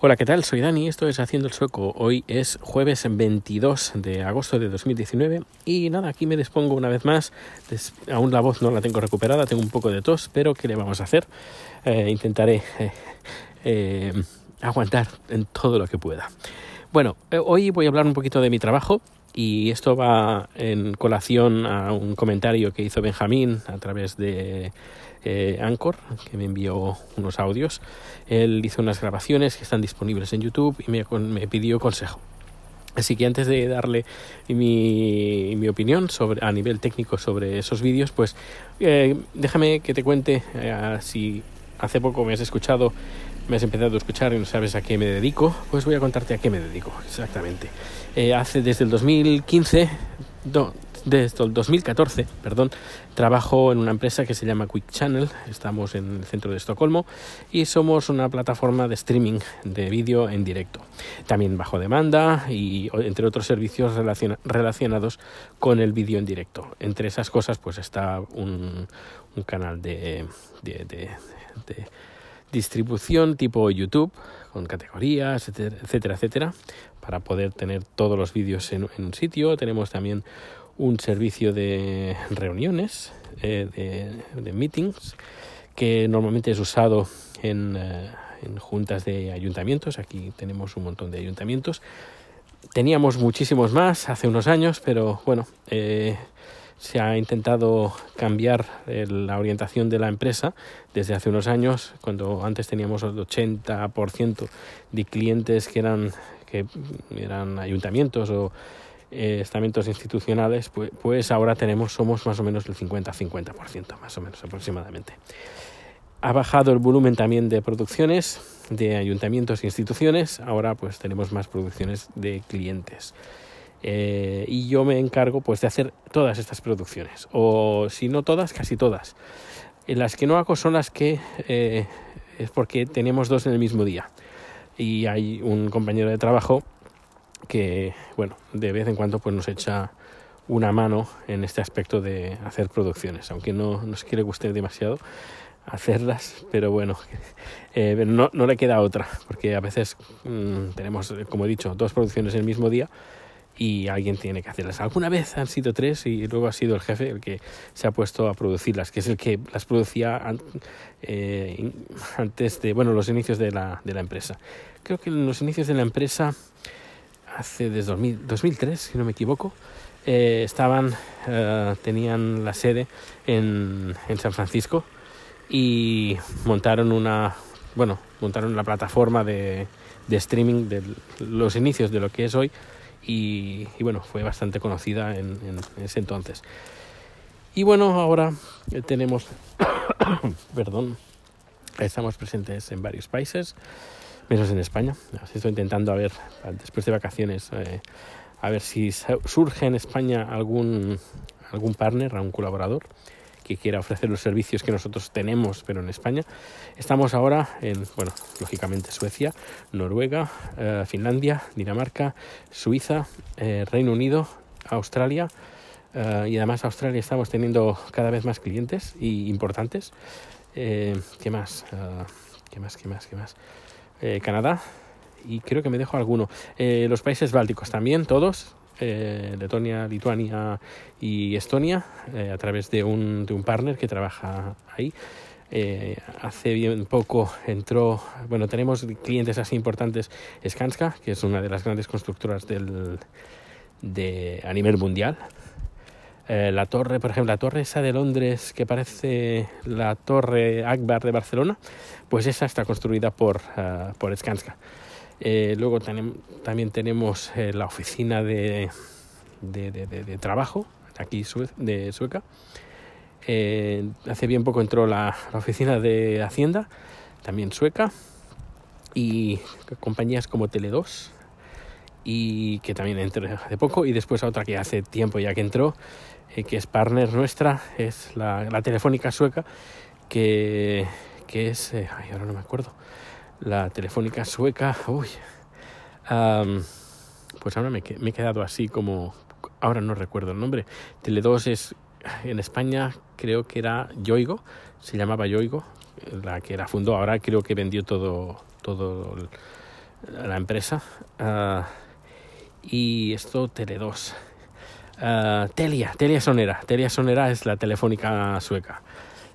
Hola, ¿qué tal? Soy Dani, esto es Haciendo el Sueco. Hoy es jueves 22 de agosto de 2019 y nada, aquí me dispongo una vez más. Aún la voz no la tengo recuperada, tengo un poco de tos, pero ¿qué le vamos a hacer? Eh, intentaré eh, eh, aguantar en todo lo que pueda. Bueno, hoy voy a hablar un poquito de mi trabajo y esto va en colación a un comentario que hizo Benjamín a través de eh, Anchor, que me envió unos audios. Él hizo unas grabaciones que están disponibles en YouTube y me, pidió consejo. Así que antes de darle mi, mi, opinión sobre, a nivel técnico sobre esos vídeos, pues eh, déjame que te cuente eh, si hace poco me has escuchado, me has empezado a escuchar y no sabes a qué me dedico, pues voy a contarte a qué me dedico exactamente. hace desde el 2015, desde el 2014, perdón, trabajo en una empresa que se llama Quick Channel, estamos en el centro de Estocolmo y somos una plataforma de streaming de vídeo en directo, también bajo demanda y entre otros servicios relacionados con el vídeo en directo. Entre esas cosas pues está un, canal de, de, distribución tipo YouTube con categorías, etcétera, etcétera, para poder tener todos los vídeos en, un sitio. Tenemos también un servicio de reuniones, eh, de, meetings, que normalmente es usado en, eh, en, juntas de ayuntamientos. Aquí tenemos un montón de ayuntamientos. Teníamos muchísimos más hace unos años, pero bueno, eh, se ha intentado cambiar la orientación de la empresa desde hace unos años, cuando antes teníamos el 80% de clientes que eran, que eran ayuntamientos o eh, estamentos institucionales, pues, pues, ahora tenemos, somos más o menos el 50-50%, más o menos aproximadamente. Ha bajado el volumen también de producciones de ayuntamientos e instituciones, ahora pues tenemos más producciones de clientes. Eh, y yo me encargo pues de hacer todas estas producciones, o si no todas, casi todas. las que no hago son las que eh, es porque tenemos dos en el mismo día. Y hay un compañero de trabajo que, bueno, de vez en cuando pues nos echa una mano en este aspecto de hacer producciones, aunque no nos quiere gustar demasiado hacerlas, pero bueno, eh, no, no, le queda otra, porque a veces mm, tenemos, como he dicho, dos producciones en el mismo día y alguien tiene que hacerlas. Alguna vez han sido tres y luego ha sido el jefe el que se ha puesto a producirlas, que es el que las producía eh, antes de, bueno, los inicios de la, de la empresa. Creo que en los inicios de la empresa hace desde 2003, si no me equivoco, eh, estaban, eh, tenían la sede en, en, San Francisco y montaron una, bueno, montaron la plataforma de, de streaming de los inicios de lo que es hoy y, bueno, fue bastante conocida en, ese entonces. Y bueno, ahora tenemos, perdón, estamos presentes en varios países menos en España. Estoy intentando a ver, después de vacaciones, eh, a ver si surge en España algún, algún partner, algún colaborador que quiera ofrecer los servicios que nosotros tenemos, pero en España. Estamos ahora en, bueno, lógicamente Suecia, Noruega, eh, Finlandia, Dinamarca, Suiza, eh, Reino Unido, Australia. y además Australia estamos teniendo cada vez más clientes y importantes. ¿Qué más? ¿Qué más? ¿Qué más? ¿Qué más? Eh, Canadá y creo que me dejo alguno. Eh, los países bálticos también, todos. Eh, Letonia, Lituania y Estonia, a través de un, de un partner que trabaja ahí. hace bien poco entró, bueno, tenemos clientes así importantes, Skanska, que es una de las grandes constructoras del, de, a nivel mundial. la torre, por ejemplo, la torre esa de Londres que parece la torre Akbar de Barcelona, pues esa está construida por, por Skanska. Eh, luego también tenemos eh, la oficina de, de, de, de, trabajo aquí de Sueca. Eh, hace bien poco entró la, oficina de Hacienda, también sueca, y compañías como Tele2, y que también entró hace poco, y después otra que hace tiempo ya que entró, que es partner nuestra, es la, Telefónica sueca, que que es, ay, ahora no me acuerdo, la telefónica sueca, uy, pues ahora me, me, he quedado así como, ahora no recuerdo el nombre, Tele2 es, en España creo que era Yoigo, se llamaba Yoigo, la que la fundó, ahora creo que vendió todo, todo la empresa. Ah, y esto Tele2. Uh, Telia, Telia Sonera. Telia Sonera es la telefónica sueca.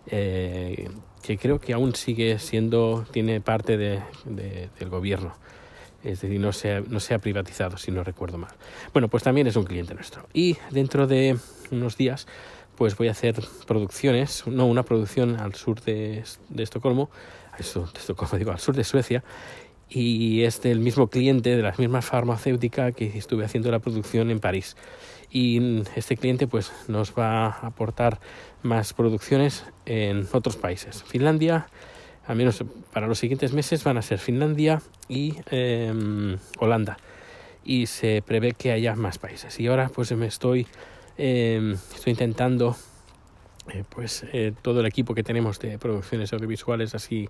Eh, que creo que aún sigue siendo, tiene parte de, del gobierno. Es decir, no se, ha, no se ha privatizado, si no recuerdo mal. Bueno, pues también es un cliente nuestro. Y dentro de unos días, pues voy a hacer producciones, no, una producción al sur de, de Estocolmo, de Estocolmo digo, al sur de Suecia, y es del mismo cliente, de la misma farmacéutica que estuve haciendo la producción en París. Y este cliente pues nos va a aportar más producciones en otros países. Finlandia, al menos para los siguientes meses, van a ser Finlandia y em, Holanda. Y se prevé que haya más países. Y ahora pues me estoy, em, estoy intentando eh, pues eh, todo el equipo que tenemos de producciones audiovisuales así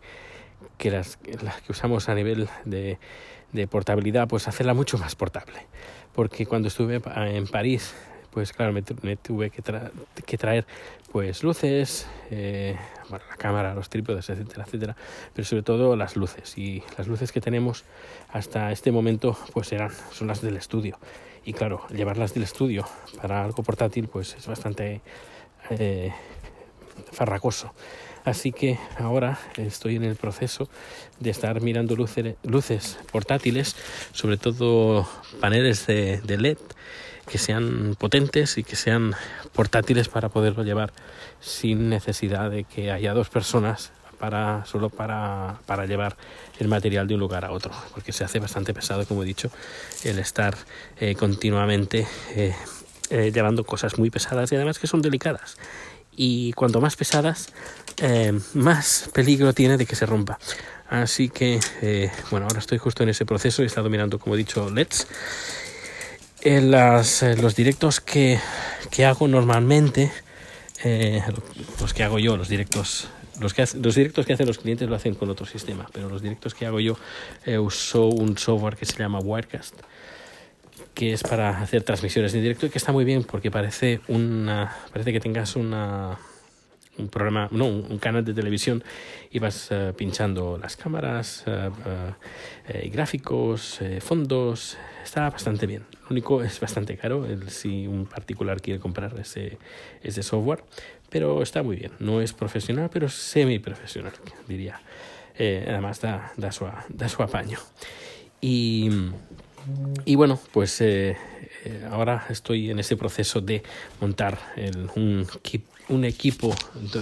que las, que usamos a nivel de, portabilidad, pues hacerla mucho más portable. Porque cuando estuve en París, pues claro, me, tuve que, traer pues luces, eh, la cámara, los trípodes, etcétera, etcétera, pero sobre todo las luces. Y las luces que tenemos hasta este momento, pues eran, son las del estudio. Y claro, llevarlas del estudio para algo portátil, pues es bastante eh, farracoso. Así que ahora estoy en el proceso de estar mirando luces, portátiles, sobre todo paneles de, de, LED que sean potentes y que sean portátiles para poderlo llevar sin necesidad de que haya dos personas para solo para, para llevar el material de un lugar a otro porque se hace bastante pesado como he dicho el estar eh, continuamente eh, eh, llevando cosas muy pesadas y además que son delicadas y cuanto más pesadas, eh, más peligro tiene de que se rompa. Así que, eh, bueno, ahora estoy justo en ese proceso, he estado mirando, como he dicho, LEDs. En las, los directos que, que, hago normalmente, los que hago yo, los directos los, que los directos que hacen los clientes lo hacen con otro sistema, pero los directos que hago yo uso un software que se llama Wirecast que es para hacer transmisiones en directo y que está muy bien porque parece una parece que tengas una un programa, no, un, canal de televisión y vas uh, pinchando las cámaras, uh, gráficos, fondos, está bastante bien. Lo único es bastante caro el, si un particular quiere comprar ese, ese software, pero está muy bien. No es profesional, pero semi profesional, diría. además da, da, su, da su apaño. Y y bueno, pues eh, eh, ahora estoy en ese proceso de montar un, equipo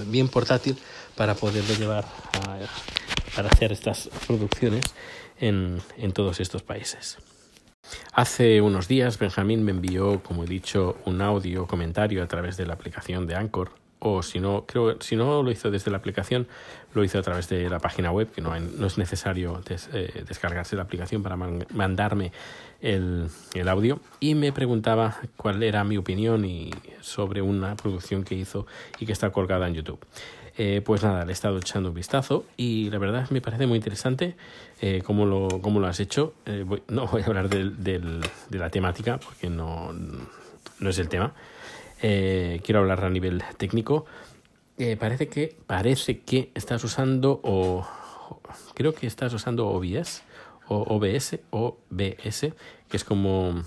bien portátil para poderlo llevar a, para hacer estas producciones en, en todos estos países. Hace unos días Benjamín me envió, como he dicho, un audio comentario a través de la aplicación de Anchor o si no, creo, si no lo hizo desde la aplicación, lo hizo a través de la página web, que no, no es necesario eh, descargarse la aplicación para mandarme el, audio. Y me preguntaba cuál era mi opinión y sobre una producción que hizo y que está colgada en YouTube. Eh, pues nada, le he estado echando un vistazo y la verdad me parece muy interesante eh, cómo, lo, cómo lo has hecho. no voy a hablar de la temática porque no, no es el tema eh, quiero hablar a nivel técnico. Eh, parece que parece que estás usando o creo que estás usando OBS o OBS o BS, que es como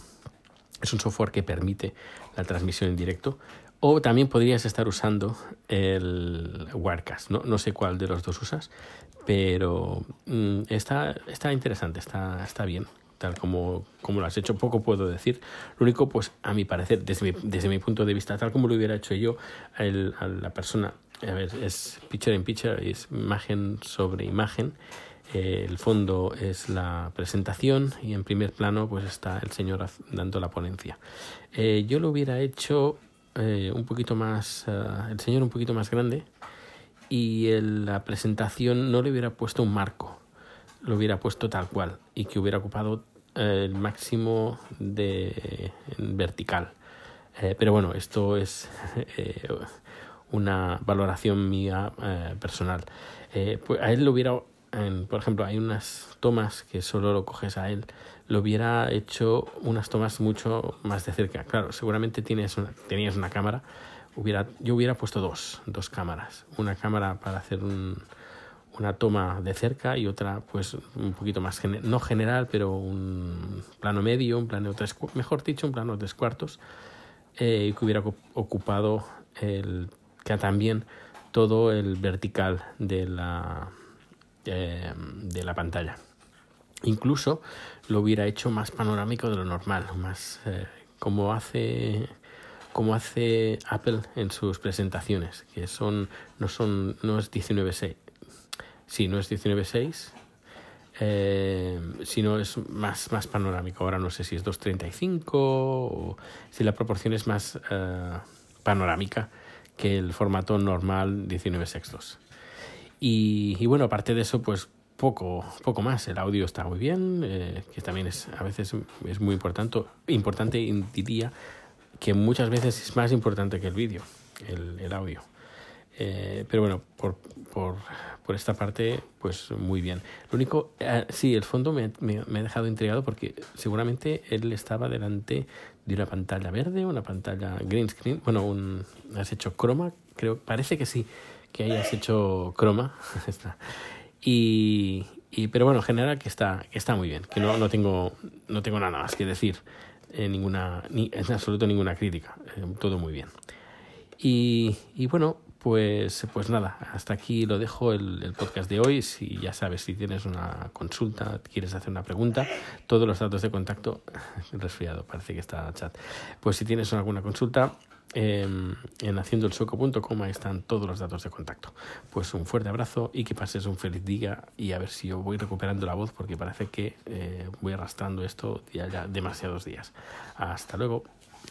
es un software que permite la transmisión en directo. O también podrías estar usando el Wirecast. No, no sé cuál de los dos usas, pero mm, está, está interesante, está, está bien tal como, como lo has hecho, poco puedo decir. Lo único, pues a mi parecer, desde mi, desde mi punto de vista, tal como lo hubiera hecho yo, el, a la persona, a ver, es picture in picture, es imagen sobre imagen. Eh, el fondo es la presentación y en primer plano pues está el señor dando la ponencia. Eh, yo lo hubiera hecho eh, un poquito más, el señor un poquito más grande y en la presentación no le hubiera puesto un marco, lo hubiera puesto tal cual y que hubiera ocupado el máximo de vertical. Eh, pero bueno, esto es eh, una valoración mía eh, personal. pues a él lo hubiera, por ejemplo, hay unas tomas que solo lo coges a él, lo hubiera hecho unas tomas mucho más de cerca. Claro, seguramente tienes una, tenías una cámara, hubiera, yo hubiera puesto dos, dos cámaras. Una cámara para hacer un, una toma de cerca y otra pues un poquito más no general pero un plano medio un plano tres mejor dicho un plano tres cuartos eh, que hubiera ocupado el que también todo el vertical de la eh, de la pantalla. Incluso lo hubiera hecho más panorámico de lo normal más eh, como hace como hace Apple en sus presentaciones que son no son no es 19.6 Sí, no es 19.6, eh, sino es más, más panorámico. Ahora no sé si es 2.35 o si la proporción es más eh, panorámica que el formato normal 19 sextos. Y, y, bueno, aparte de eso, pues poco, poco más. El audio está muy bien, eh, que también es a veces es muy importante, importante diría que muchas veces es más importante que el vídeo, el audio. Eh, pero bueno, por, por, por, esta parte, pues muy bien. Lo único, eh, sí, el fondo me, me, ha dejado intrigado porque seguramente él estaba delante de una pantalla verde, una pantalla green screen. Bueno, un, has hecho croma, creo, parece que sí, que hayas hecho croma. y, y, pero bueno, en general que está, que está muy bien, que no, no, tengo, no tengo nada más que decir, eh, ninguna, ni, en absoluto ninguna crítica, eh, todo muy bien. Y, y bueno, pues, pues nada, hasta aquí lo dejo el, podcast de hoy. Si ya sabes, si tienes una consulta, quieres hacer una pregunta, todos los datos de contacto, resfriado, parece que está chat. Pues si tienes alguna consulta, em, en haciendoelsoco.com ahí están todos los datos de contacto. Pues un fuerte abrazo y que pases un feliz día y a ver si yo voy recuperando la voz porque parece que eh, voy arrastrando esto ya demasiados días. Hasta luego.